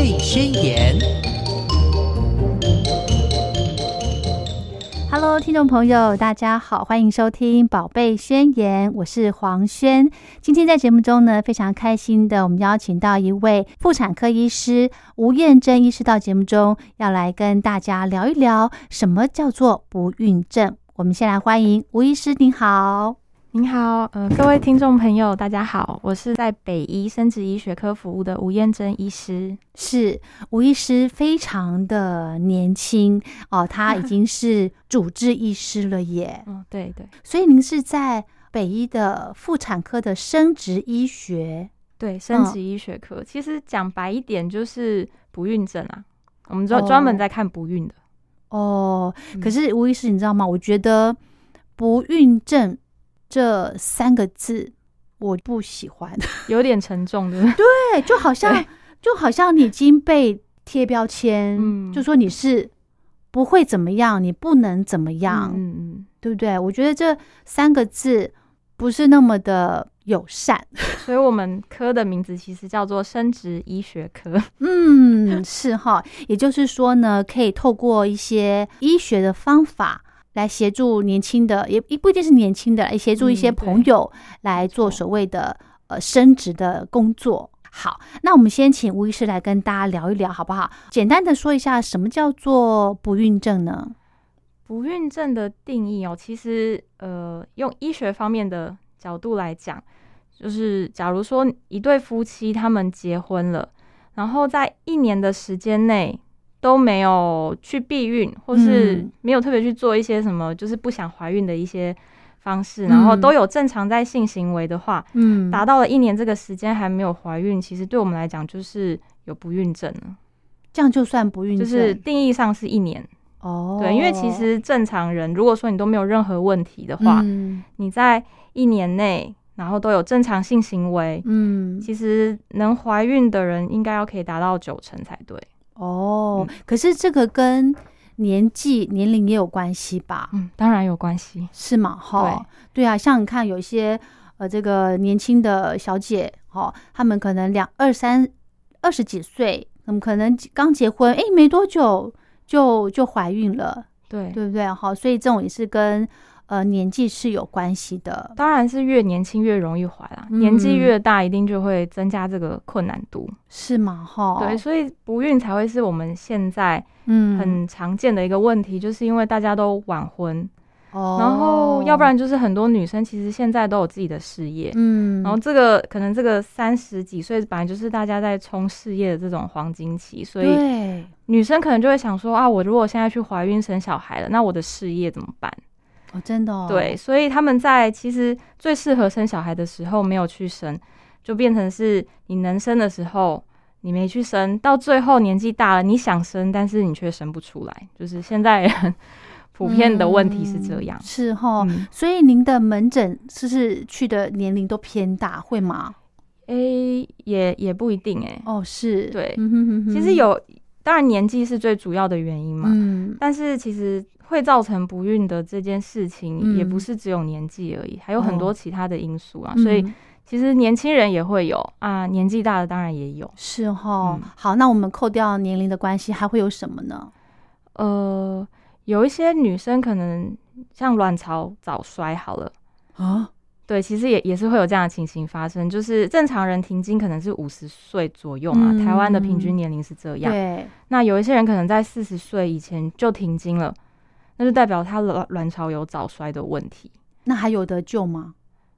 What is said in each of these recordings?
贝宣言》。Hello，听众朋友，大家好，欢迎收听《宝贝宣言》，我是黄轩。今天在节目中呢，非常开心的，我们邀请到一位妇产科医师吴燕珍医师到节目中，要来跟大家聊一聊什么叫做不孕症。我们先来欢迎吴医师，您好。您好，呃，各位听众朋友，大家好，我是在北医生殖医学科服务的吴燕珍医师。是吴医师，非常的年轻哦，他已经是主治医师了耶。嗯，对对，所以您是在北医的妇产科的生殖医学，对，生殖医学科，其实讲白一点就是不孕症啊，我们专专门在看不孕的。哦，可是吴医师，你知道吗？我觉得不孕症。这三个字我不喜欢，有点沉重的。对，就好像就好像你已经被贴标签，就说你是不会怎么样，你不能怎么样，嗯嗯，对不对？我觉得这三个字不是那么的友善，所以我们科的名字其实叫做生殖医学科。嗯，是哈，也就是说呢，可以透过一些医学的方法。来协助年轻的，也也不一定是年轻的，来协助一些朋友来做所谓的呃升职的工作。好，那我们先请吴医师来跟大家聊一聊，好不好？简单的说一下，什么叫做不孕症呢？不孕症的定义哦，其实呃，用医学方面的角度来讲，就是假如说一对夫妻他们结婚了，然后在一年的时间内。都没有去避孕，或是没有特别去做一些什么，就是不想怀孕的一些方式，然后都有正常在性行为的话，嗯，达到了一年这个时间还没有怀孕，其实对我们来讲就是有不孕症了。这样就算不孕，就是定义上是一年哦。对，因为其实正常人如果说你都没有任何问题的话，你在一年内然后都有正常性行为，嗯，其实能怀孕的人应该要可以达到九成才对。哦，可是这个跟年纪、年龄也有关系吧？嗯，当然有关系，是吗？哈，对啊，像你看，有一些呃，这个年轻的小姐，哈，她们可能两二三二十几岁，那么可能刚结婚，哎，没多久就就怀孕了，对对不对？哈，所以这种也是跟。呃，年纪是有关系的，当然是越年轻越容易怀啦。年纪越大，一定就会增加这个困难度，是吗？哈，对，所以不孕才会是我们现在嗯。很常见的一个问题，就是因为大家都晚婚，哦，然后要不然就是很多女生其实现在都有自己的事业，嗯，然后这个可能这个三十几岁本来就是大家在冲事业的这种黄金期，所以女生可能就会想说啊，我如果现在去怀孕生小孩了，那我的事业怎么办？哦，真的，哦对，所以他们在其实最适合生小孩的时候没有去生，就变成是你能生的时候你没去生，到最后年纪大了你想生，但是你却生不出来，就是现在人普遍的问题是这样，是哈。所以您的门诊是是去的年龄都偏大，会吗？哎，也也不一定哎。哦，是对，其实有，当然年纪是最主要的原因嘛，嗯，但是其实。会造成不孕的这件事情，也不是只有年纪而已，还有很多其他的因素啊。所以其实年轻人也会有啊，年纪大的当然也有。是哈，好，那我们扣掉年龄的关系，还会有什么呢？呃，有一些女生可能像卵巢早衰好了啊，对，其实也也是会有这样的情形发生。就是正常人停经可能是五十岁左右嘛，台湾的平均年龄是这样。对，那有一些人可能在四十岁以前就停经了。那就代表他卵卵巢有早衰的问题，那还有得救吗？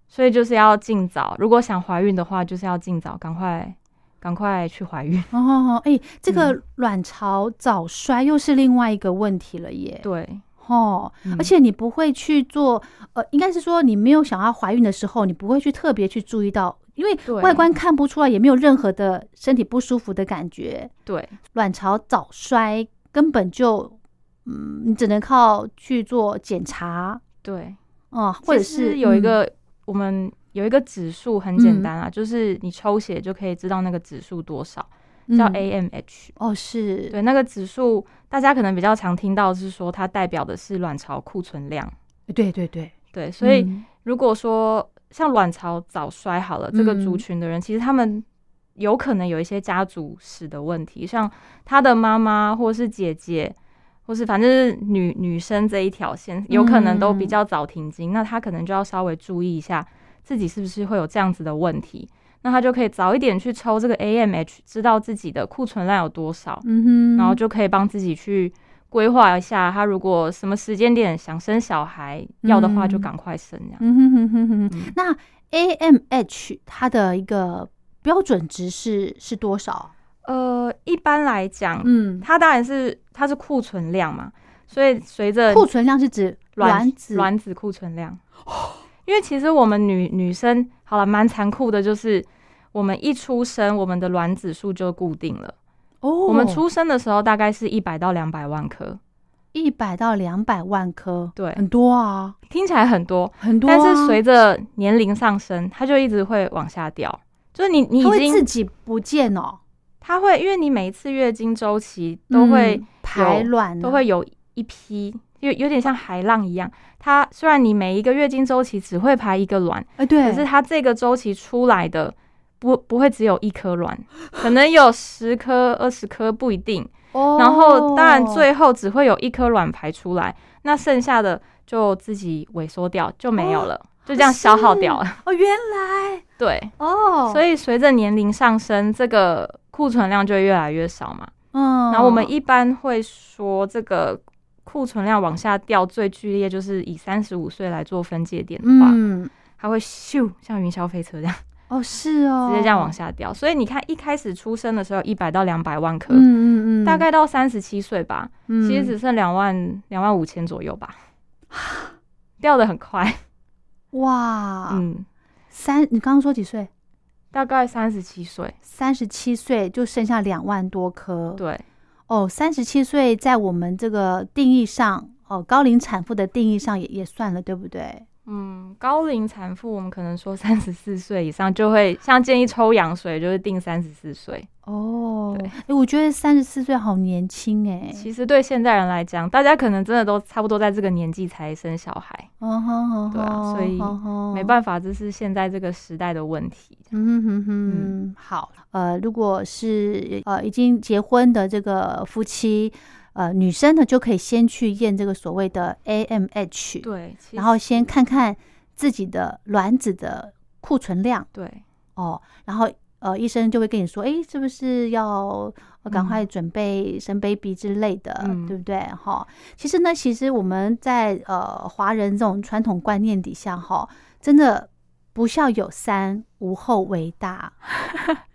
所以就是要尽早，如果想怀孕的话，就是要尽早，赶快赶快去怀孕。哦，哎，这个卵巢早衰又是另外一个问题了耶。对，哦，而且你不会去做，呃，应该是说你没有想要怀孕的时候，你不会去特别去注意到，因为外观看不出来，也没有任何的身体不舒服的感觉。对，卵巢早衰根本就。嗯，你只能靠去做检查，对，哦，或者是有一个我们有一个指数很简单啊，就是你抽血就可以知道那个指数多少，叫 AMH。哦，是。对那个指数，大家可能比较常听到是说它代表的是卵巢库存量。对对对。对，所以如果说像卵巢早衰好了，这个族群的人，其实他们有可能有一些家族史的问题，像他的妈妈或是姐姐，或是反正是女女生这一条线，有可能都比较早停经，那她可能就要稍微注意一下自己是不是会有这样子的问题，那她就可以早一点去抽这个 AMH，知道自己的库存量有多少，嗯哼，然后就可以帮自己去规划一下，她如果什么时间点想生小孩要的话，就赶快生这样。嗯哼哼哼哼，嗯那 AMH 它的一个标准值是是多少？呃，一般来讲，嗯，它当然是它是库存量嘛，所以随着库存量是指卵子卵子库存量。因为其实我们女女生好了，蛮残酷的，就是我们一出生，我们的卵子数就固定了。哦，我们出生的时候大概是一百到两百万颗，一百到两百万颗，对很多啊，听起来很多，很多啊、但是随着年龄上升，它就一直会往下掉。就是你你已它会自经己不见哦，它会，因为你每一次月经周期都会、嗯排卵啊都会有一批，有有点像海浪一样。它虽然你每一个月经周期只会排一个卵，哎，对，可是它这个周期出来的不不会只有一颗卵，可能有十颗、二十颗不一定。哦，然后当然最后只会有一颗卵排出来，那剩下的就自己萎缩掉就没有了，就这样消耗掉了。哦，原来对，哦，所以随着年龄上升，这个库存量就越来越少嘛。嗯，然后我们一般会说，这个库存量往下掉最剧烈，就是以三十五岁来做分界点的话，嗯，它会咻像云霄飞车这样，哦，是哦，直接这样往下掉。所以你看，一开始出生的时候一百到两百万颗，嗯嗯嗯，大概到三十七岁吧，嗯其实只剩两万两万五千左右吧，掉的很快。哇，嗯，三，你刚刚说几岁？大概三十七岁。三十七岁就剩下两万多颗，对，哦，三十七岁在我们这个定义上，哦，高龄产妇的定义上也也算了，对不对？嗯，高龄产妇我们可能说三十四岁以上就会像建议抽羊水，就是定三十四岁。哦，对。哎，我觉得三十四岁好年轻哎，其实对现代人来讲，大家可能真的都差不多在这个年纪才生小孩，嗯哼哼。对所以没办法，这是现在这个时代的问题。嗯哼哼嗯，好，呃，如果是呃已经结婚的这个夫妻，呃，女生呢就可以先去验这个所谓的 AMH，对，然后先看看自己的卵子的库存量对，哦，然后呃，医生就会跟你说，哎，是不是要呃赶快准备生 baby 之类的，嗯对不对？哈，其实呢，其实我们在呃华人这种传统观念底下，哈，真的不孝有三，无后为大。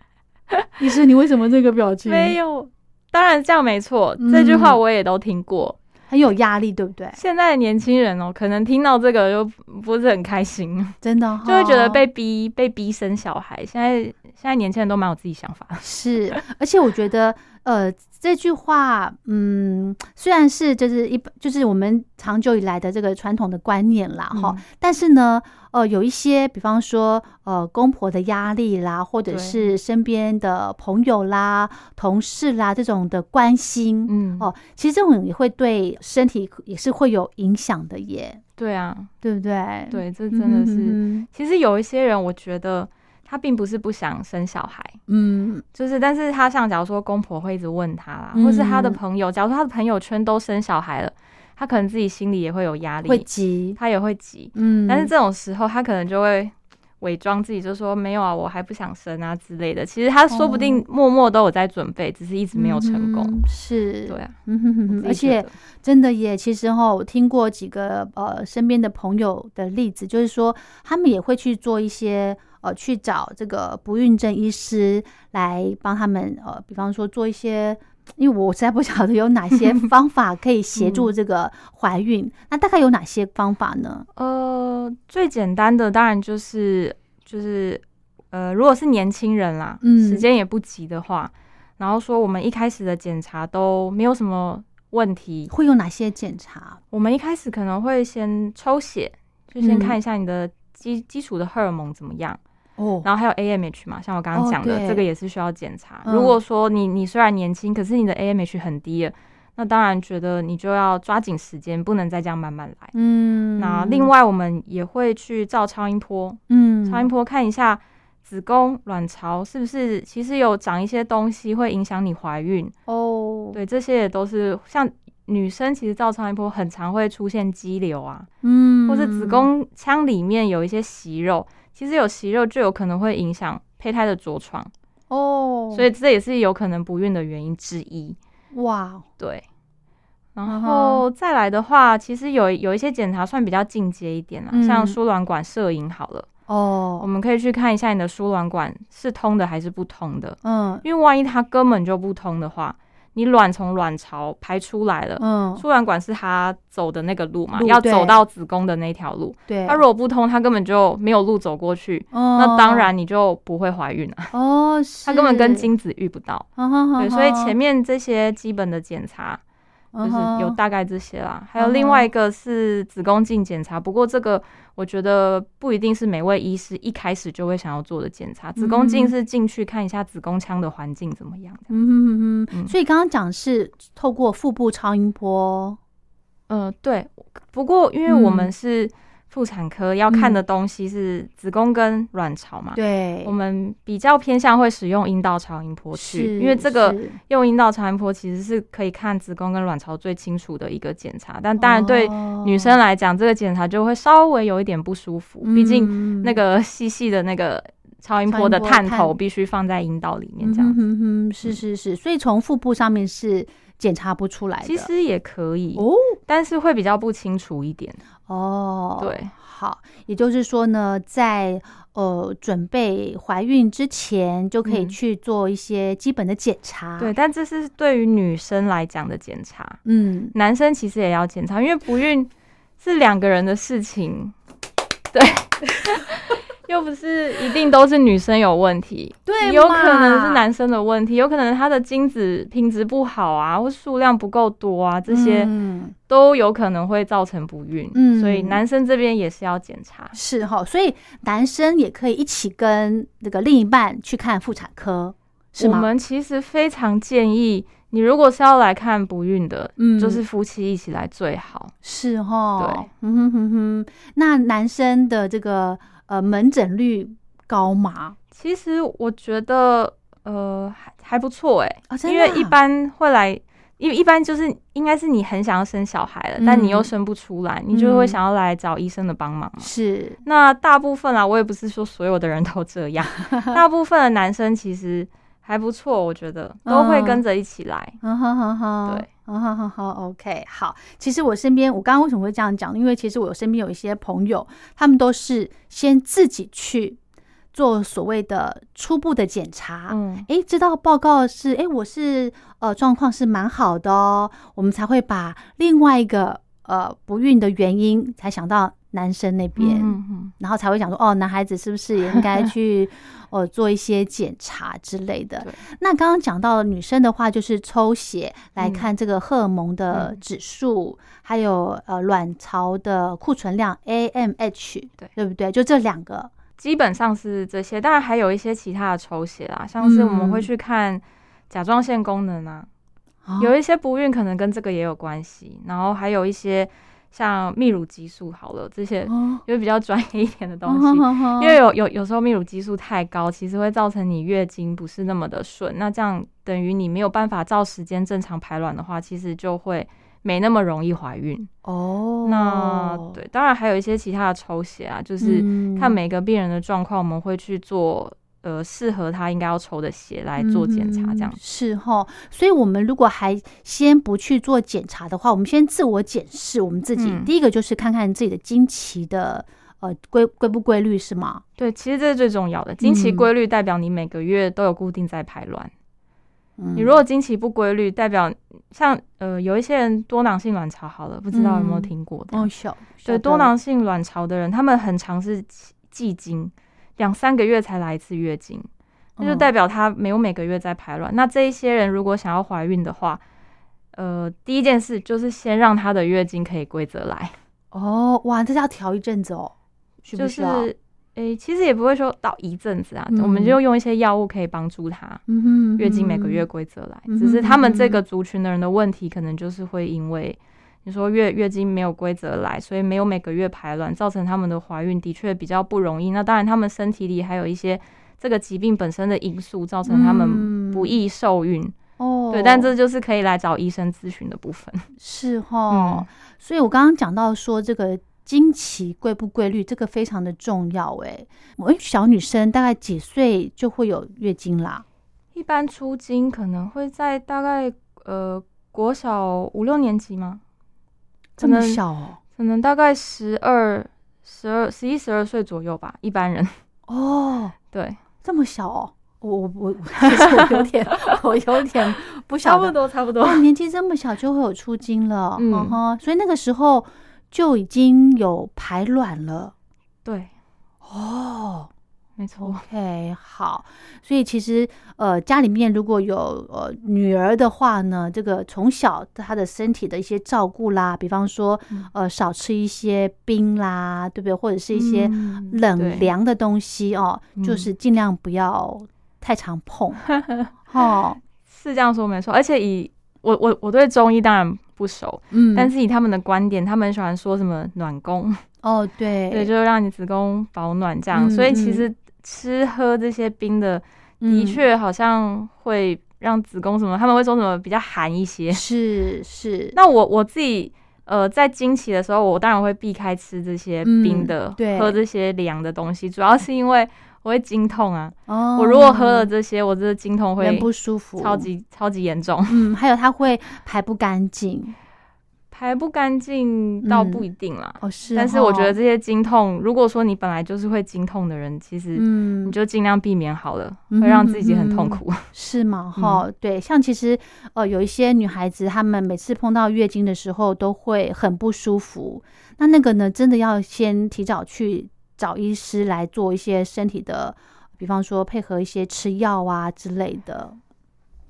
医生，你为什么这个表情？没有，当然这样没错，嗯这句话我也都听过。很有压力，对不对？现在的年轻人哦，可能听到这个就不是很开心，真的、哦，就会觉得被逼被逼生小孩。现在现在年轻人都蛮有自己想法，是，而且我觉得，呃，这句话，嗯，虽然是就是一就是我们长久以来的这个传统的观念啦，哈、嗯但是呢，呃，有一些，比方说，呃，公婆的压力啦，或者是身边的朋友啦、同事啦这种的关心，嗯，哦，其实这种也会对身体也是会有影响的耶，对啊，对不对？对，这嗯，真的是。嗯其实有一些人，我觉得他并不是不想生小孩，嗯。就是但是他像假如说公婆会一直问他啦，嗯或是他的朋友，假如说他的朋友圈都生小孩了，他可能自己心里也会有压力会，急，他也会急。嗯，但是这种时候，他可能就会伪装自己，就说没有啊，我还不想生啊之类的。其实他说不定默默都有在准备，只是一直没有成功。嗯是，对啊，而且真的也，其实哈，我听过几个呃身边的朋友的例子，就是说他们也会去做一些呃去找这个不孕症医师来帮他们呃，比方说做一些。因为我实在不晓得有哪些 方法可以协助这个怀孕，那大概有哪些方法呢？呃，最简单的当然就是就是呃，如果是年轻人啦，嗯时间也不急的话，然后说我们一开始的检查都没有什么问题，会有哪些检查？我们一开始可能会先抽血，就先嗯看一下你的基基础的荷尔蒙怎么样。哦，然后还有 AMH 嘛，像我刚刚哦讲的，对这个也是需要检查。嗯。如果说你你虽然年轻，可是你的 AMH 很低了，那当然觉得你就要抓紧时间，不能再这样慢慢来。嗯，那另外我们也会去照超音波，嗯，超音波看一下子宫、卵巢是不是其实有长一些东西会影响你怀孕？哦，对，这些也都是像女生其实照超音波很常会出现肌瘤啊，嗯，或是子宫腔里面有一些息肉，其实有息肉就有可能会影响胚胎的着床，哦，所以这也是有可能不孕的原因之一。哇，对，嗯然后再来的话，其实有有一些检查算比较进阶一点啦，嗯。像输卵管摄影好了，哦。我哦，们可以去看一下你的输卵管是通的还是不通的，嗯。因为万一它根本就不通的话，你卵从卵巢排出来了。嗯，输卵管是它走的那个路嘛，路要走到子宫的那条路。对，它如果不通，它根本就没有路走过去，哦那当然你就不会怀孕了。哦，它根本跟，精子遇不到。对，所以前面这些基本的检查就是有大概这些啦，还有另外一个是子宫镜检查，不过这个我觉得不一定是每位医师一开始就会想要做的检查。子宫镜嗯是进去看一下子宫腔的环境怎么样。嗯所以刚刚讲是透过腹部超音波，嗯，对。不过因为我们嗯是妇产科，要看的东西是子宫跟卵巢嘛，对。我，们比较偏向会使用阴道超音波去，因为这个用阴道超音波其实是可以看子宫跟卵巢最清楚的一个检查，但当然对哦。女生来讲，这个检查就会稍微有一点不舒服，毕竟嗯。那个细细的那个超音波的探头必须放在阴道里面，嗯这样哼哼哼，是是是，所以从腹部上面是检查不出来的，其实也可以，哦。但是会比较不清楚一点。哦，对，好，也就是说呢，在呃准备怀孕之前，就可以嗯。去做一些基本的检查，对，，但这是对于女生来讲的检查，嗯，男生其实也要检查，因为不孕是两个人的事情，对。又不是一定都是女生有问题，对有可能是男生的问题，有可能他的精子品质不好啊，或数量不够多啊，这些嗯都有可能会造成不孕。嗯所以男生这边也是要检查。是哈，所以男生也可以一起跟那个另一半去看妇产科，是吗？我们其实非常建议，你如果是要来看不孕的，嗯就是夫妻一起来最好。是哈，对，嗯哼哼哼。那男生的这个呃门诊率高吗？其实我觉得，呃，还还不错哎、因为一般会来，因为一般就是应该是你很想要生小孩了，但你又嗯生不出来，你就会嗯想要来找医生的帮忙嘛。是那大部分啊，我也不是说所有的人都这样，大部分的男生其实还不错，我觉得都会跟着一起来。嗯哼哼哼，对，嗯哼哼哼，OK，好。其实我身边，我刚刚为什么会这样讲？因为其实我身边有一些朋友，他们都是先自己去做所谓的初步的检查，嗯，诶，知道报告是诶，我是呃状况是蛮好的哦，我们才会把另外一个呃不孕的原因才想到男生那边，然后才会想说哦，男孩子是不是也应该去 呃做一些检查之类的？那刚刚讲到女生的话，就是抽血来嗯。看这个荷尔蒙的嗯。指数，还有呃卵巢的库存量 AMH，对。对不对？就这两个，基本上是这些，当然还有一些其他的抽血啦，像是我们会嗯去看甲状腺功能啊，哦。有一些不孕可能跟这个也有关系，然后还有一些像泌乳激素好了这些，哦就是比较专业一点的东哦西。因为有有有时候泌乳激素太高，其实会造成你月经不是那么的顺，那这样等于你没有办法照时间正常排卵的话，其实就会没那么容易怀孕。哦，那对，当然还有一些其他的抽血啊，就是嗯看每个病人的状况，我们会去做呃适合他应该要抽的血来做检查，这样嗯。是哈。所以，我们如果还先不去做检查的话，我们先自我检视我们自己。嗯第一个就是看看自己的经期的呃规规不规律，是吗？对，其实这是最重要的。经期嗯规律代表你每个月都有固定在排卵。嗯你如果经期不规律，代表像呃有一些人多囊性卵巢好了，不知道有没有嗯听过的？哦小对，多囊性卵巢的人，他们很常是季经，两三个月才来一次月经，那就代表表他没有每个月在排卵。那这一些人如果想要怀孕的话，呃，第一件事就是先让她的月经可以规则来，哦哇，这是要调一阵子哦，需不就需要？是诶、其实也不会说到一阵子啊，嗯我们就用一些药物可以帮助她。月经每个月规则来，只是他们这个族群的人的问题，可能就是会因为你说月月经没有规则来，所以没有每个月排卵，造成他们的怀孕的确比较不容易。那当然，他们身体里还有一些这个疾病本身的因素造成他们不易受孕。哦，对，但这就是可以来找医生咨询的部分。是哈，所以我刚刚讲到说这个经期规不规律，这个非常的重要。哎，我们小女生大概几岁就会有月经啦？一般出经可能会在大概呃国小五六年级吗？这么小哦？可能大概十二、十二、十一、十二岁左右吧。一般人哦，对，这么小哦。我我我 其实我有点 我有点不晓得，差不多差不多。哦，年纪这么小就会有出经了，嗯哼，所以那个时候就已经有排卵了。对，哦，没错。OK，好。所以其实呃，家里面如果有呃女儿的话呢，这个从小她的身体的一些照顾啦，比方说呃少吃一些冰啦，对不对？或者是一些冷凉的东西哦，就是尽量不要。太常碰，哦，是这样说没错。而且以我我我对中医当然不熟，嗯，但是以他们的观点，他们喜欢说什么暖宫，哦，对，对，就是让你子宫保暖这样。所以其实吃喝这些冰的，的确好像会让子宫什么，他们会说什么比较寒一些。是是。那我我自己呃，在经期的时候，我当然会避开吃这些冰的，喝这些凉的东西，主要是因为。我会经痛啊！哦我如果喝了这些，我这个经痛会不舒服，超级超级严重。嗯，还有它会排不干净，排不干净倒不一定啦。哦，是。但是我觉得这些经痛，如果说你本来就是会经痛的人，其实你就尽量避免好了，会让自己很痛苦。是吗？哈，对。像其实呃，有一些女孩子，她们每次碰到月经的时候都会很不舒服。那那个呢，真的要先提早去。找医师来做一些身体的，比方说配合一些吃药啊之类的。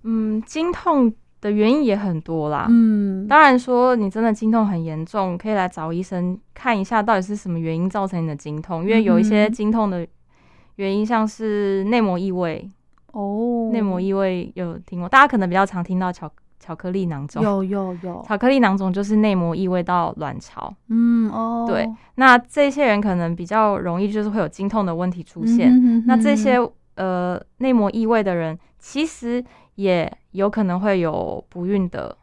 嗯，经痛的原因也很多啦。嗯，当然说你真的经痛很严重，可以来找医生看一下到底是什么原因造成你的经痛。因为有一些经痛的原因，像是内膜异位。哦，内膜异位有听过？大家可能比较常听到巧。巧克力囊肿有有有，巧克力囊肿就是内膜异位到卵巢。嗯哦，对，那这些人可能比较容易就是会有经痛的问题出现。那这些呃内膜异位的人，其实也有可能会有不孕的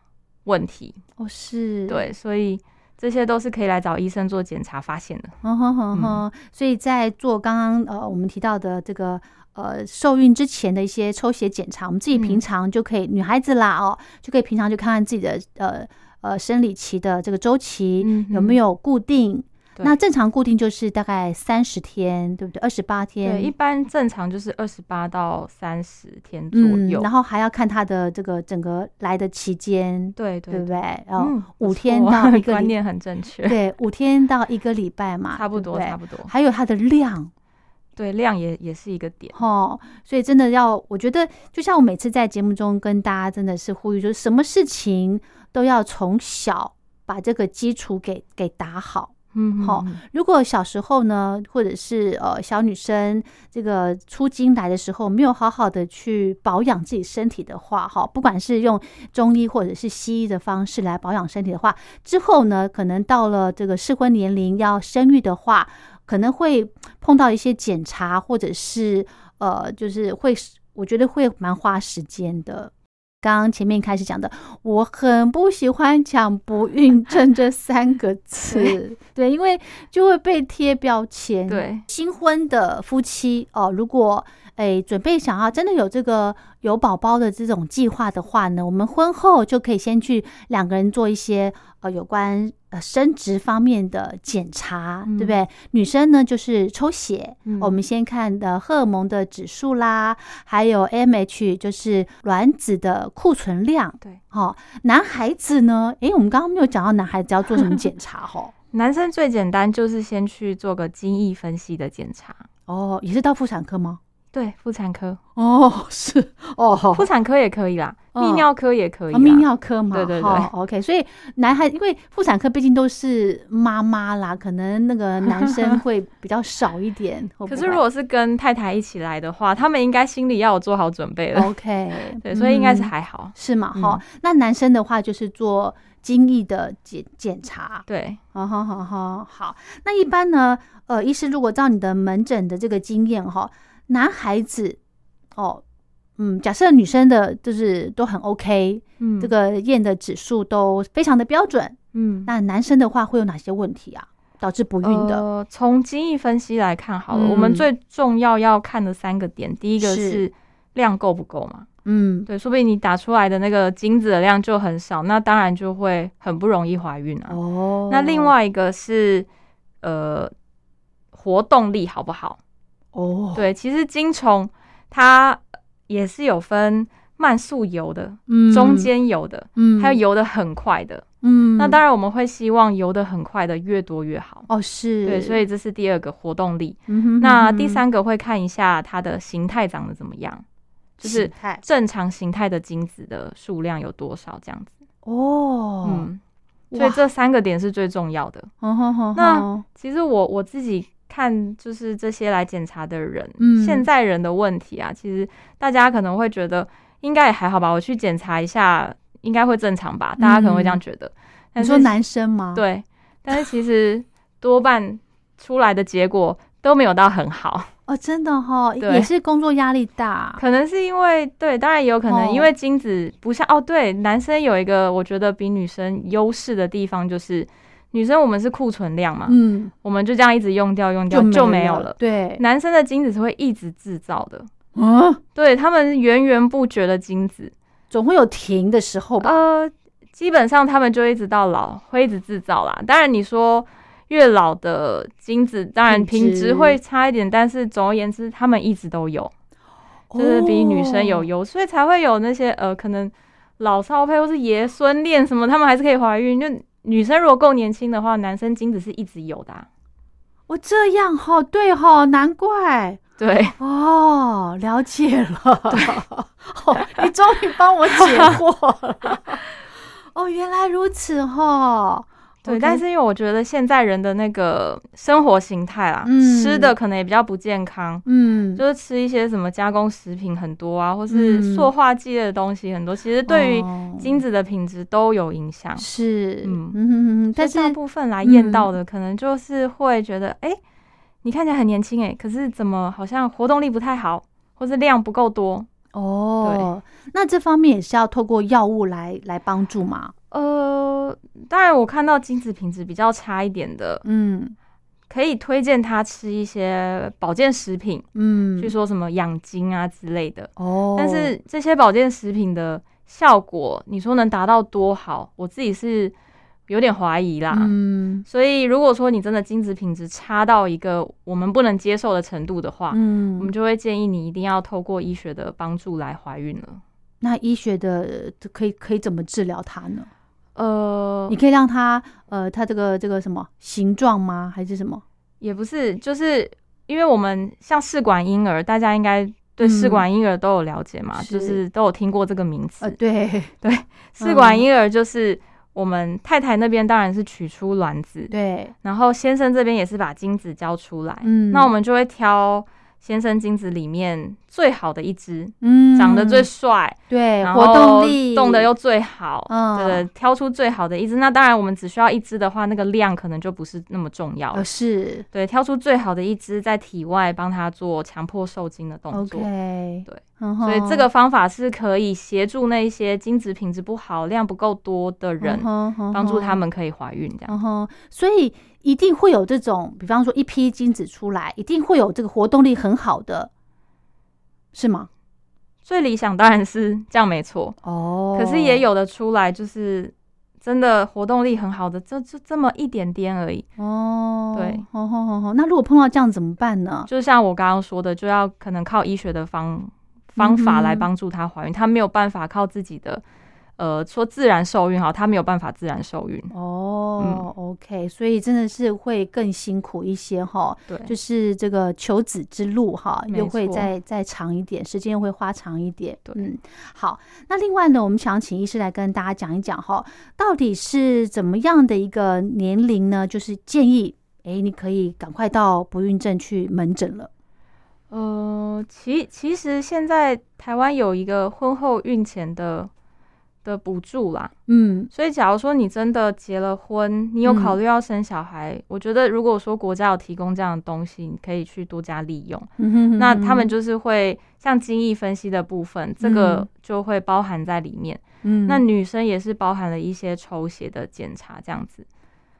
问题。哦，是，对，所以这些都是可以来找医生做检查发现的。嗯哼哼哼，所以在做刚刚呃我们提到的这个。呃，受孕之前的一些抽血检查，我们自己平常就可以，女孩子啦哦，就可以平常就看看自己的呃呃生理期的这个周期有没有固定。那正常固定就是大概三十天，对不对？二十八天。对，一般正常就是二十八到三十天左右。然后还要看他的这个整个来的期间，对对不对？然后五天到一个 观念很正确。对，五天到一个礼拜嘛，差不多差不多。还有它的量。对量也也是一个点哦，所以真的要，我觉得就像我每次在节目中跟大家真的是呼吁，就是什么事情都要从小把这个基础给给打好。嗯，好，如果小时候呢，或者是呃小女生这个出经来的时候没有好好的去保养自己身体的话，哈，不管是用中医或者是西医的方式来保养身体的话，之后呢，可能到了这个适婚年龄要生育的话。可能会碰到一些检查，或者是呃，就是会，我觉得会蛮花时间的。刚刚前面开始讲的，我很不喜欢讲“不孕症”这三个字，对，因为就会被贴标签。对，新婚的夫妻哦，如果哎准备想要真的有这个有宝宝的这种计划的话呢，我们婚后就可以先去两个人做一些呃有关。生殖方面的检查，对不对？女生呢就是抽血，我们先看的荷尔蒙的指数啦，还有 M H 就是卵子的库存量。对，好，男孩子呢？诶，我们刚刚没有讲到男孩子要做什么 检查哦。男生最简单就是先去做个精液分析的检查。哦，也是到妇产科吗？对，妇产科哦，是哦，妇产科也可以啦，泌尿科也可以，泌尿科嘛，对对对，OK。所以男孩因为妇产科毕竟都是妈妈啦，可能那个男生 会比较少一点。可是如果是跟太太一起来的话，他们应该心里要有做好准备了。OK，对，所以应该是还好，是嘛？哈，那男生的话就是做精液的检检查。对，好好好好好。那一般呢，呃，医师如果照你的门诊的这个经验哈。男孩子哦，嗯，假设女生的就是都很 OK，嗯，这个验的指数都非常的标准，嗯，那男生的话会有哪些问题啊？导致不孕的？呃，从精液分析来看好了，嗯我们最重要要看的三个点，第一个是是量够不够嘛？嗯，对，说不定你打出来的那个精子的量就很少，那当然就会很不容易怀孕啊。哦，那另外一个是呃活动力好不好？哦，，对，其实精虫它也是有分慢速游的、嗯中，间游的，嗯，还有游的很快的。嗯，那当然我们会希望游的很快的越多越好。哦是，对，所以这是第二个活动力。嗯哼那第三个会看一下它的形态长得怎么样，就是正常形态的精子的数量有多少这样子。哦，嗯，所以这三个点是最重要的。那其实我我自己看，就是这些来检查的人，嗯现在人的问题啊，其实大家可能会觉得应该也还好吧，我去检查一下，应该会正常吧，大家可能会这样觉得。你说男生吗？，对，但是其实多半出来的结果都没有到很好，哦，真的哈，对也是工作压力大，可能是因为对，当然也有可能哦因为精子不像哦，对，男生有一个我觉得比女生优势的地方就是。女生我们是库存量嘛，嗯，我们就这样一直用掉用掉就没有了。对，男生的精子是会一直制造的，嗯，对他们源源不绝的精子，总会有停的时候吧？呃，基本上他们就一直到老会一直制造啦。当然你说越老的精子，当然品质会差一点，但是总而言之，他们一直都有，就是比女生有哦优，所以才会有那些呃可能老少配或是爷孙恋什么，他们还是可以怀孕。就女生如果够年轻的话，男生精子是一直有的、啊。哦，这样哈，对哈，难怪对，哦，了解了。哦，你终于帮我解惑了。哦，原来如此哈。对但是因为我觉得现在人的那个生活形态啦，嗯。吃的可能也比较不健康，嗯，就是吃一些什么加工食品很多啊，或是嗯。塑化剂的东西很多，其实对于哦。精子的品质都有影响。是，嗯。嗯嗯嗯，但是大部分来验到的，可能就是会觉得，哎、你看起来很年轻，哎，可是怎么好像活动力不太好，或是量不够多？哦，那这方面也是要透过药物来来帮助嘛？呃，当然我看到精子品质比较差一点的，嗯可以推荐他吃一些保健食品，嗯据，说什么养精啊之类的。哦，但是这些保健食品的效果，你说能达到多好？我自己是有点怀疑啦。嗯所以如果说你真的精子品质差到一个我们不能接受的程度的话，嗯我嗯们，就会建议你一定要透过医学的帮助来怀孕了。那医学的呃可以可以怎么治疗它呢？呃你，可以让它呃，它这个这个什么形状吗？还是什么？也不是，就是因为我们像试管婴儿，大家应该对试管婴儿都有了解嘛，嗯就是都有听过这个名词。呃，对，试管婴儿就是我们太太那边当然是取出卵子，对，然后先生这边也是把精子交出来，嗯那我们就会挑先生精子里面最好的一只，嗯长得最帅，对，活然后动力动的又最好，嗯对，挑出最好的一只。那当然，我们只需要一只的话，那个量可能就不是那么重要了。呃是对，挑出最好的一只，在体外帮他做强迫受精的动作。OK，对所以这个方法是可以协助那些精子品质不好、量不够多的人，帮助他。们可以怀孕。这样，所以一定会有这种，比方说一批精子出来，一定会有这个活动力很好的，是吗？最理想当然是这样，没错。哦可是也有的出来就是真的活动力很好的，就就这么一点点而已。哦，对好好好好。那如果碰到这样怎么办呢？就像我刚刚说的，就要可能靠医学的方方法来帮助她怀孕，她没有办法靠自己的。呃，说自然受孕哈，她没有办法自然受孕。哦、o k 所以真的是会更辛苦一些哈，对，就是这个求子之路哈，又会再再长一点，时间会花长一点。对嗯，好。那另外呢，我们想请医师来跟大家讲一讲哈，到底是怎么样的一个年龄呢？就是建议，哎，你可以赶快到不孕症去门诊了。呃，其其实现在台湾有一个婚后孕前的的补助啦。嗯所以，假如说你真的结了婚，你有嗯考虑要生小孩，我觉得如果说国家有提供这样的东西，你可以去多加利用。嗯哼哼那他们就是会像精益分析的部分，这个嗯就会包含在里面。嗯那女生也是包含了一些抽血的检查，这样子。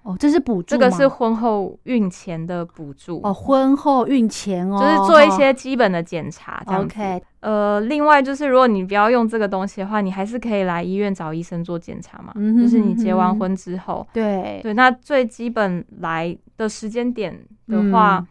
哦，这是补助这个是婚后孕前的补助，哦，婚后孕前哦，就是做一些基本的检查，这样子。OK，呃，另外就是如果你不要用这个东西的话，你还是可以来医院找医生做检查嘛。嗯哼就是你结完婚之后，对。对，那最基本来的时间点的话，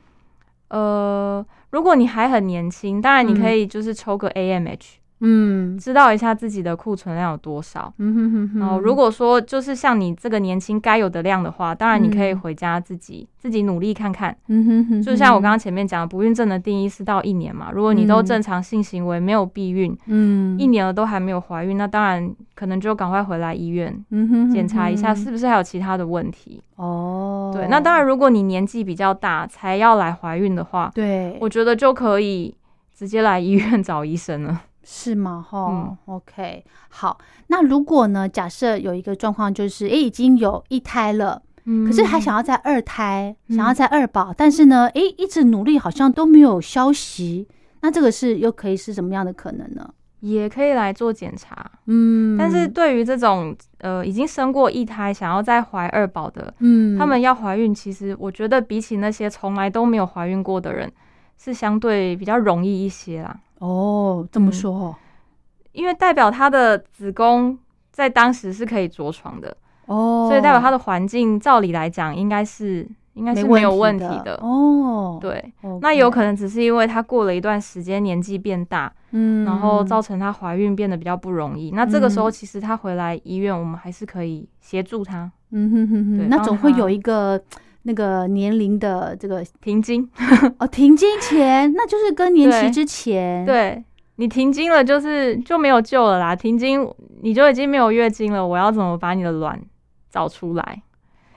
呃，如果你还很年轻，当然你可以就是抽个 AMH，、嗯知道一下自己的库存量有多少。嗯哼哼哼，然后，如果说就是像你这个年轻该有的量的话，当然你可以嗯回家自己、自己努力看看。嗯哼哼，就像我刚刚前面讲的，不孕症的定义是到一年嘛。如果你都正常性行为，没有避孕，嗯一年了都还没有怀孕，那当然可能就赶快回来医院嗯哼检查一下，是不是还有其他的问题。哦，对，那当然，如果你年纪比较大才要来怀孕的话，对，我觉得就可以直接来医院找医生了。是吗？哈、嗯 o k 好。那如果呢？假设有一个状况就是，诶，已经有一胎了，嗯可是还想要再二胎，嗯想要再二宝，但是呢，诶，一直努力好像都没有消息，那这个是又可以是什么样的可能呢？也可以来做检查，嗯，但是对于这种呃已经生过一胎想要再怀二宝的，嗯，他们要怀孕，其实我觉得比起那些从来都没有怀孕过的人，是相对比较容易一些啦。哦，这么嗯。说哦，因为代表他的子宫在当时是可以着床的，哦，所以代表他的环境，照理来讲应该是应该是没有问题的。哦。对。那有可能只是因为她过了一段时间，年纪变大，嗯，然后造成她怀孕变得比较不容易。那这个时候，嗯。其实她回来医院，我们还是可以协助她嗯哼哼哼，那总会有一个那个年龄的这个停经。哦停经前，那就是更年期之前，，对你停经了，就是就没有救了啦。停经你就已经没有月经了，我要怎么把你的卵找出来？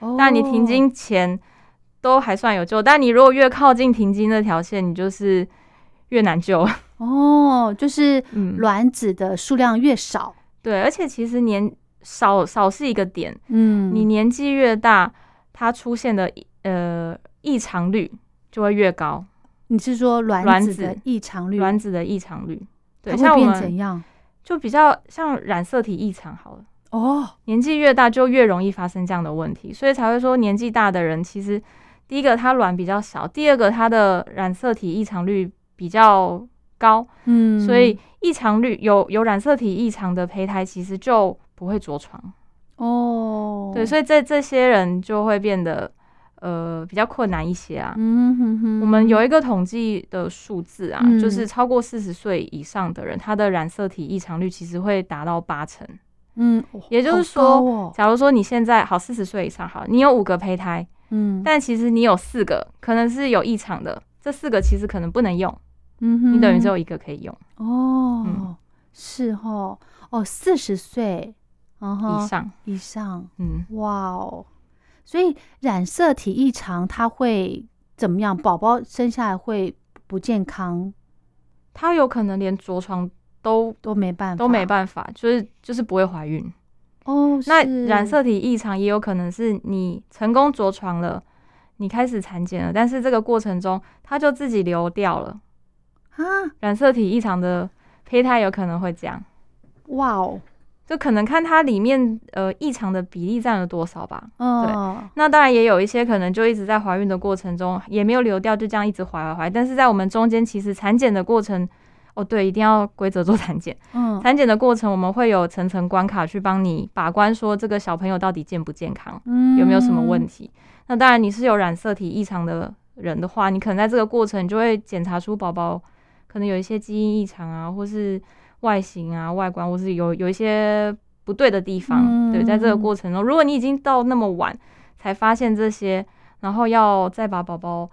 哦、那你停经前都还算有救，但你如果越靠近停经那条线，你就是越难救。哦，就是嗯，卵子的数量越少，对，而且其实年少少是一个点，嗯，你年纪越大，它出现的呃异常率就会越高，你是说卵卵子的子异常率，卵子的异常率。对，像我们怎样？就比较像染色体异常好了。哦，年纪越大，就越容易发生这样的问题，所以才会说年纪大的人，其实第一个他卵比较少，第二个他的染色体异常率比较高，嗯，所以异常率有有染色体异常的胚胎，其实就不会着床。哦，对，所以这这些人就会变得呃比较困难一些啊。嗯哼哼，我们有一个统计的数字啊，嗯就是超过四十岁以上的人，他的染色体异常率其实会达到八成。嗯，哦也就是好说哦。假如说你现在好四十岁以上好，你有五个胚胎，嗯，但其实你有四个可能是有异常的，这四个其实可能不能用，嗯哼，你等于只有一个可以用。哦，嗯。是哦，哦，四十岁，以上。以上，嗯，哇哦，所以染色体异常，它会怎么样？宝宝生下来会不健康，他有可能连着床都都没办法，都没办法，就是就是不会怀孕。哦。那染色体异常也有可能是你成功着床了，你开始产检了，但是这个过程中它就自己流掉了。啊，染色体异常的胚胎有可能会这样，哇哦，就可能看它里面呃异常的比例占了多少吧。嗯，那当然也有一些可能就一直在怀孕的过程中也没有流掉，就这样一直怀怀怀。但是在我们中间，其实产检的过程，哦对，一定要规则做产检。嗯，产检的过程我们会有层层关卡去帮你把关，说这个小朋友到底健不健康，嗯有没有什么问？题。那当然你是有染色体异常的人的话，你可能在这个过程就会检查出宝宝可能有一些基因异常啊，或是外形啊、外观，或是有有一些不对的地方。嗯对，在这个过程中，如果你已经到那么晚才发现这些，然后要再把宝宝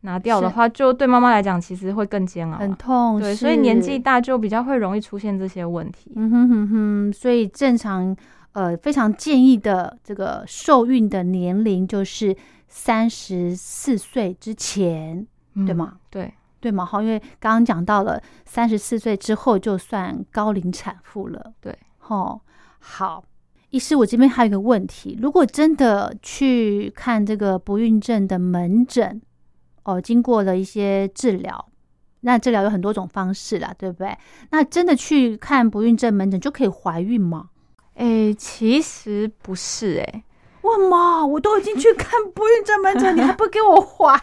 拿掉的话，就对妈妈来讲其实会更煎熬啊、很痛，对，所以年纪，大就比较会容易出现这些问题。嗯哼哼哼，所以正常呃非常建议的这个受孕的年龄就是三十四岁之前，对嗯吗？对对吗？哈，因为刚刚讲到了三十四岁之后就算高龄产妇了。对，哦，好，医师，我这边还有一个问题，如果真的去看这个不孕症的门诊，哦，经过了一些治疗，那治疗有很多种方式啦，对不对？那真的去看不孕症门诊就可以怀孕吗？哎，其实不是哎。问嘛，我都已经去看不孕症门诊，你还不给我怀？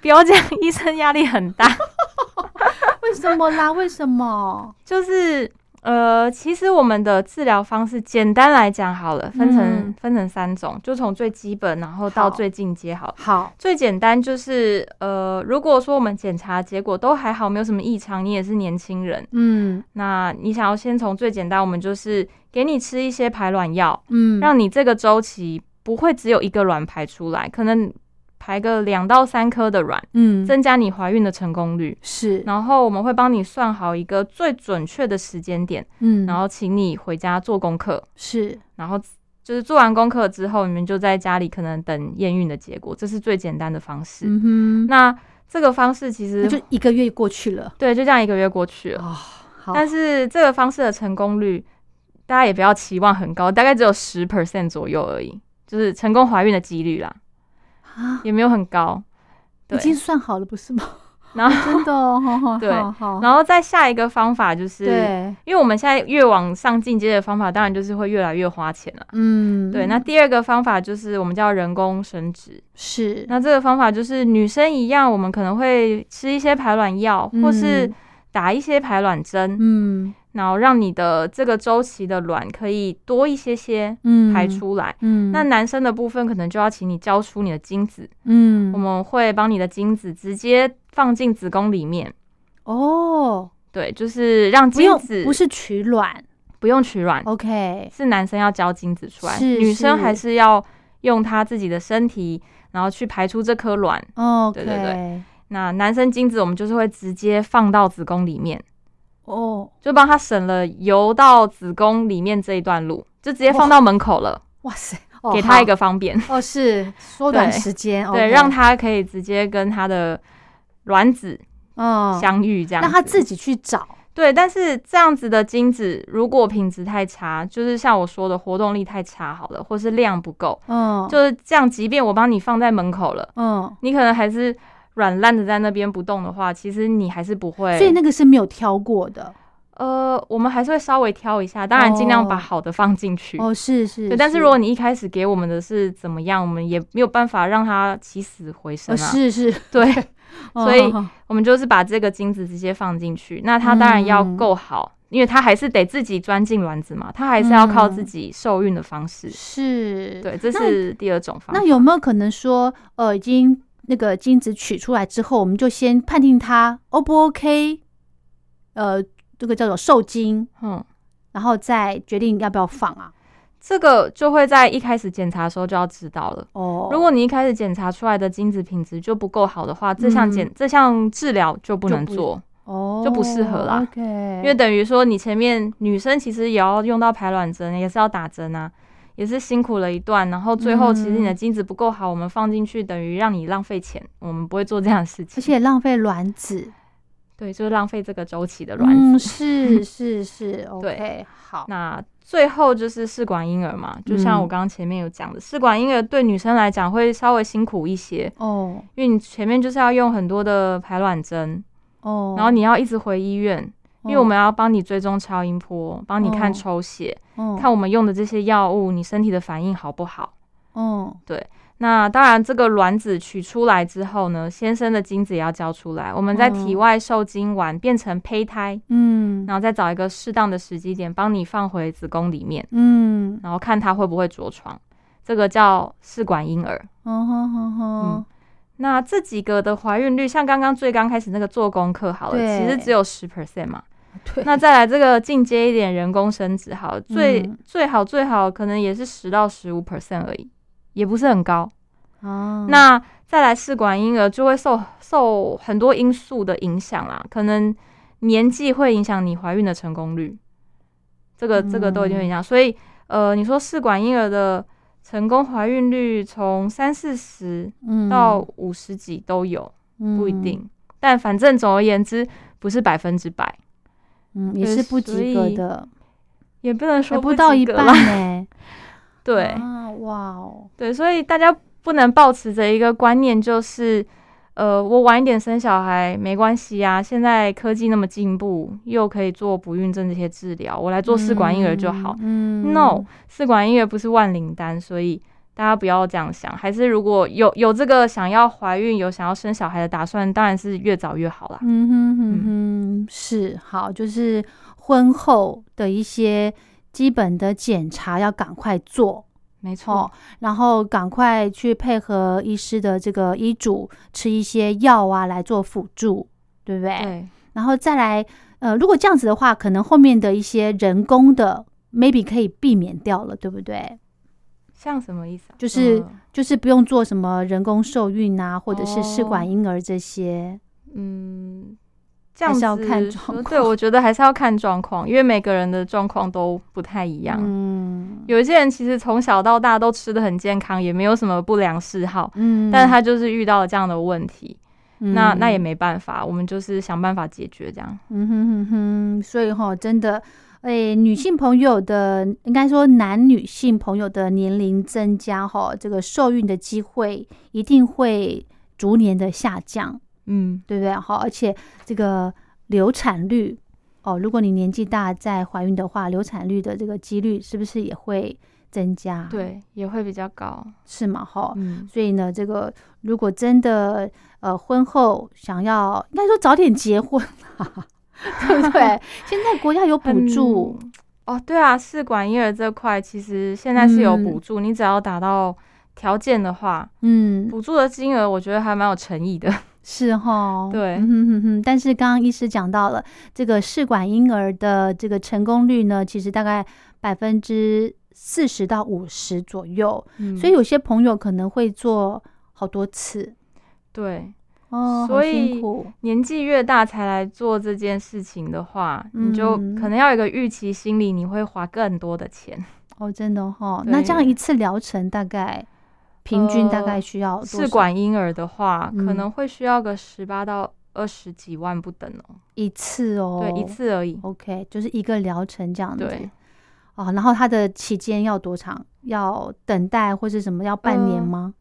不要这样，医生压力很大。为什么啦？为什么？就是呃，其实我们的治疗方式，简单来讲好了，分成分成三种，就从最基本，然后到最进阶。好，好，最简单就是呃，如果说我们检查结果都还好，没有什么异常，你也是年轻人，嗯，那你想要先从最简单，我们就是给你吃一些排卵药，嗯，让你这个周期。不会只有一个卵排出来，可能排个两到三颗的卵，嗯，增加你怀孕的成功率是。然后我们会帮你算好一个最准确的时间点，嗯，然后请你回家做功课是。然后就是做完功课之后，你们就在家里可能等验孕的结果，这是最简单的方式。嗯哼，那这个方式其实就一个月过去了，对，就这样一个月过去了。哦，好。但是这个方式的成功率，大家也不要期望很高，大概只有十 percent 左右而已。就是成功怀孕的几率啦，啊，也没有很高，已经算好了不是吗？然后 真的，好好对，然后再下一个方法就是，对，因为我们现在越往上进阶的方法，当然就是会越来越花钱了，嗯，对。那第二个方法就是我们叫人工生殖，是。那这个方法就是女生一样，我们可能会吃一些排卵药，或是打一些排卵针，嗯。然后让你的这个周期的卵可以多一些些，嗯，排出来，嗯，那男生的部分可能就要请你交出你的精子，嗯，我们会帮你的精子直接放进子宫里面，哦，对，就是让精子不是取卵，不用取卵，OK，是男生要交精子出来，女生还是要用他自己的身体，然后去排出这颗卵，哦，对对对，那男生精子我们就是会直接放到子宫里面。哦，就帮他省了游到子宫里面这一段路，就直接放到门口了。哇塞，给他一个方便哦，是缩短时间，对，让他可以直接跟他的卵子嗯相遇，这样让他自己去找。对，但是这样子的精子如果品质太差，就是像我说的活动力太差，好了，或是量不够，嗯，就是这样。即便我帮你放在门口了，嗯，你可能还是。软烂的在那边不动的话，其实你还是不会。所以那个是没有挑过的。呃，我们还是会稍微挑一下，当然尽量把好的放进去。哦，是是。对，但是如果你一开始给我们的是怎么样，我们也没有办法让它起死回生啊。是是，对。所以我们就是把这个精子直接放进去，那它当然要够好，因为它还是得自己钻进卵子嘛，它还是要靠自己受孕的方式。是。对，这是第二种方法。那有没有可能说，呃，已经？那个精子取出来之后，我们就先判定它 O 不 OK，呃，这个叫做受精，嗯，然后再决定要不要放啊。这个就会在一开始检查的时候就要知道了。哦，如果你一开始检查出来的精子品质就不够好的话，这项检这项治疗就不能做，哦，就不适合啦。因为等于说你前面女生其实也要用到排卵针，也是要打针啊。也是辛苦了一段，然后最后其实你的精子不够好，我们放进去等于让你浪费钱，我们不会做这样的事情，而且浪费卵子，对，就是浪费这个周期的卵子，是是是，OK，好。那最后就是试管婴儿嘛，就像我刚刚前面有讲的，试管婴儿对女生来讲会稍微辛苦一些哦，因为你前面就是要用很多的排卵针哦，然后你要一直回医院。因为我们要帮你追踪超音波，帮你看抽血，看我们用的这些药物，你身体的反应好不好？哦，对。那当然，这个卵子取出来之后呢，先生的精子也要交出来。我们在体外受精完变成胚胎，嗯，然后再找一个适当的时机点，帮你放回子宫里面，嗯，然后看它会不会着床。这个叫试管婴儿。嗯那这几个的怀孕率，像刚刚最刚开始那个做功课好了，其实只有十 percent 嘛。那再来这个进阶一点人工生殖，好，最最好最好可能也是十到十五 percent 而已，也不是很高。哦。那再来试管婴儿就会受受很多因素的影响啦，可能年纪会影响你怀孕的成功率，这个这个都一定会影响。所以呃，你说试管婴儿的成功怀孕率从三四十到五十几都有，不一定。但反正总而言之，不是百分之百，嗯，也是不及格的，也不能说还不到一半呢。对、啊，哇哦，对，所以大家不能抱持着一个观念，就是呃，我晚一点生小孩没关系啊，现在科技那么进步，又可以做不孕症这些治疗，我来做试管婴儿就好。嗯 No，试管婴儿不是万灵丹，所以大家不要这样想。还是如果有有这个想要怀孕、有想要生小孩的打算，当然是越早越好啦。嗯哼哼哼，是好，就是婚后的一些基本的检查要赶快做没错，哦，然后赶快去配合医师的这个医嘱，吃一些药啊来做辅助，对不对？对，然后再来，呃，如果这样子的话，可能后面的一些人工的 maybe 可以避免掉了，对不对？像什么意思啊？就是嗯就是不用做什么人工受孕啊，或者是试哦管婴儿这些。嗯，这样还是要看状况对，我觉得还是要看状况，因为每个人的状况都不太一样。嗯有一些人其实从小到大都吃的很健康，也没有什么不良嗜好，嗯但是他就是遇到了这样的问题，那那也嗯没办法，我们就是想办法解决这样。嗯哼哼哼，所以哈，真的，诶、女性朋友的应该说男女性朋友的年龄增加哈，这个受孕的机会一定会逐年的下降，嗯，对不对？好，而且这个流产率哦，如果你年纪大再怀孕的话，流产率的这个几率是不是也会增加？，对，也会比较高。是吗？哈，嗯，所以呢，这个如果真的呃婚后想要，应该说早点结婚，对不对？现在国家有补助，哦，对啊，试管婴儿这块其实现在是有嗯补助，你只要达到条件的话，嗯，补助的金额我觉得还蛮有诚意的。是哈，对嗯哼哼哼。但是刚刚医师讲到了，这个试管婴儿的这个成功率呢，其实大概百分之四十到五十左右，嗯所以有些朋友可能会做好多次对，哦，所以年纪越大才来做这件事情的话，你就嗯可能要有一个预期心理，你会花更多的钱。哦，真的哈。对那这样一次疗程大概平均大概需要试管婴儿的话，嗯可能会需要个十八到二十几万不等哦。一次哦，对，一次而已。OK，就是一个疗程这样子。对，哦，然后它的期间要多长？要等待或是什么？要半年呃吗？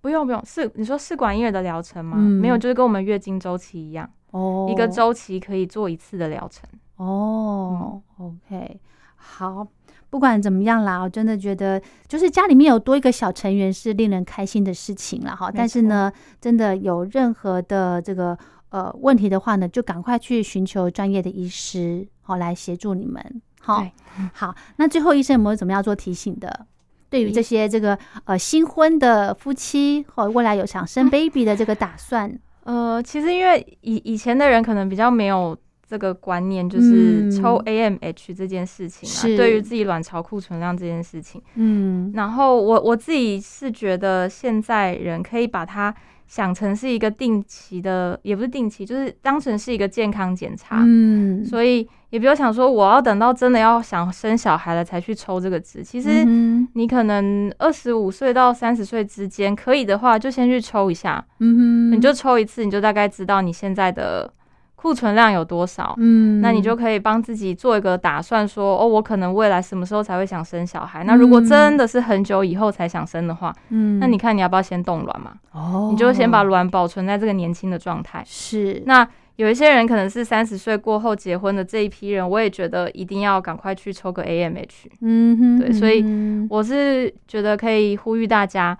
不用不用，试你说试管婴儿的疗程吗？嗯没有，就是跟我们月经周期一样，哦，一个周期可以做一次的疗程。哦、o k 好。不管怎么样啦，我真的觉得就是家里面有多一个小成员是令人开心的事情了哈。但是呢，真的有任何的这个呃问题的话呢，就赶快去寻求专业的医师好来协助你们。好，好，那最后医生有没有怎么样做提醒的？对于这些这个呃新婚的夫妻或未来有想生 baby 的这个打算，呃，其实因为以以前的人可能比较没有这个观念，就是嗯。抽 AMH 这件事情是。啊，对于自己卵巢库存量这件事情。嗯。然后我我自己是觉得现在人可以把它想成是一个定期的，也不是定期，就是当成是一个健康检查。嗯，所以也不要想说我要等到真的要想生小孩了才去抽这个值。其实你可能二十五岁到三十岁之间，可以的话就先去抽一下，嗯哼，你就抽一次，你就大概知道你现在的库存量有多少。嗯，那你就可以帮自己做一个打算说哦，我可能未来什么时候才会想生小孩？那如果真的是很久以后才想生的话，嗯，那你看你要不要先冻卵嘛？哦，你就先把卵保存在这个年轻的状态。是那有一些人可能是三十岁过后结婚的这一批人，我也觉得一定要赶快去抽个 AMH。嗯哼，对所以我是觉得可以呼吁大家，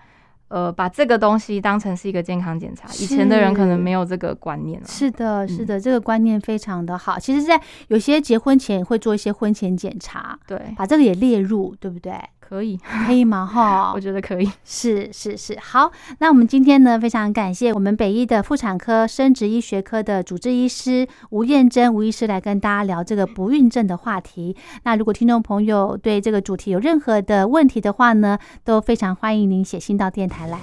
呃，把这个东西当成是一个健康检查。以前的人可能没有这个观念了。是的，是嗯的，这个观念非常的好。其实，在有些结婚前会做一些婚前检查，对，把这个也列入，对不对？可以，可以吗？哈我，觉得可以。是是是，好。那我们今天呢，非常感谢我们北医的妇产科生殖医学科的主治医师吴燕珍吴医师来跟大家聊这个不孕症的话题。那如果听众朋友对这个主题有任何的问题的话呢，都非常欢迎您写信到电台来。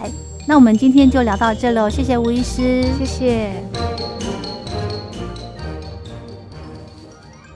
那我们今天就聊到这喽，谢谢吴医师，谢谢。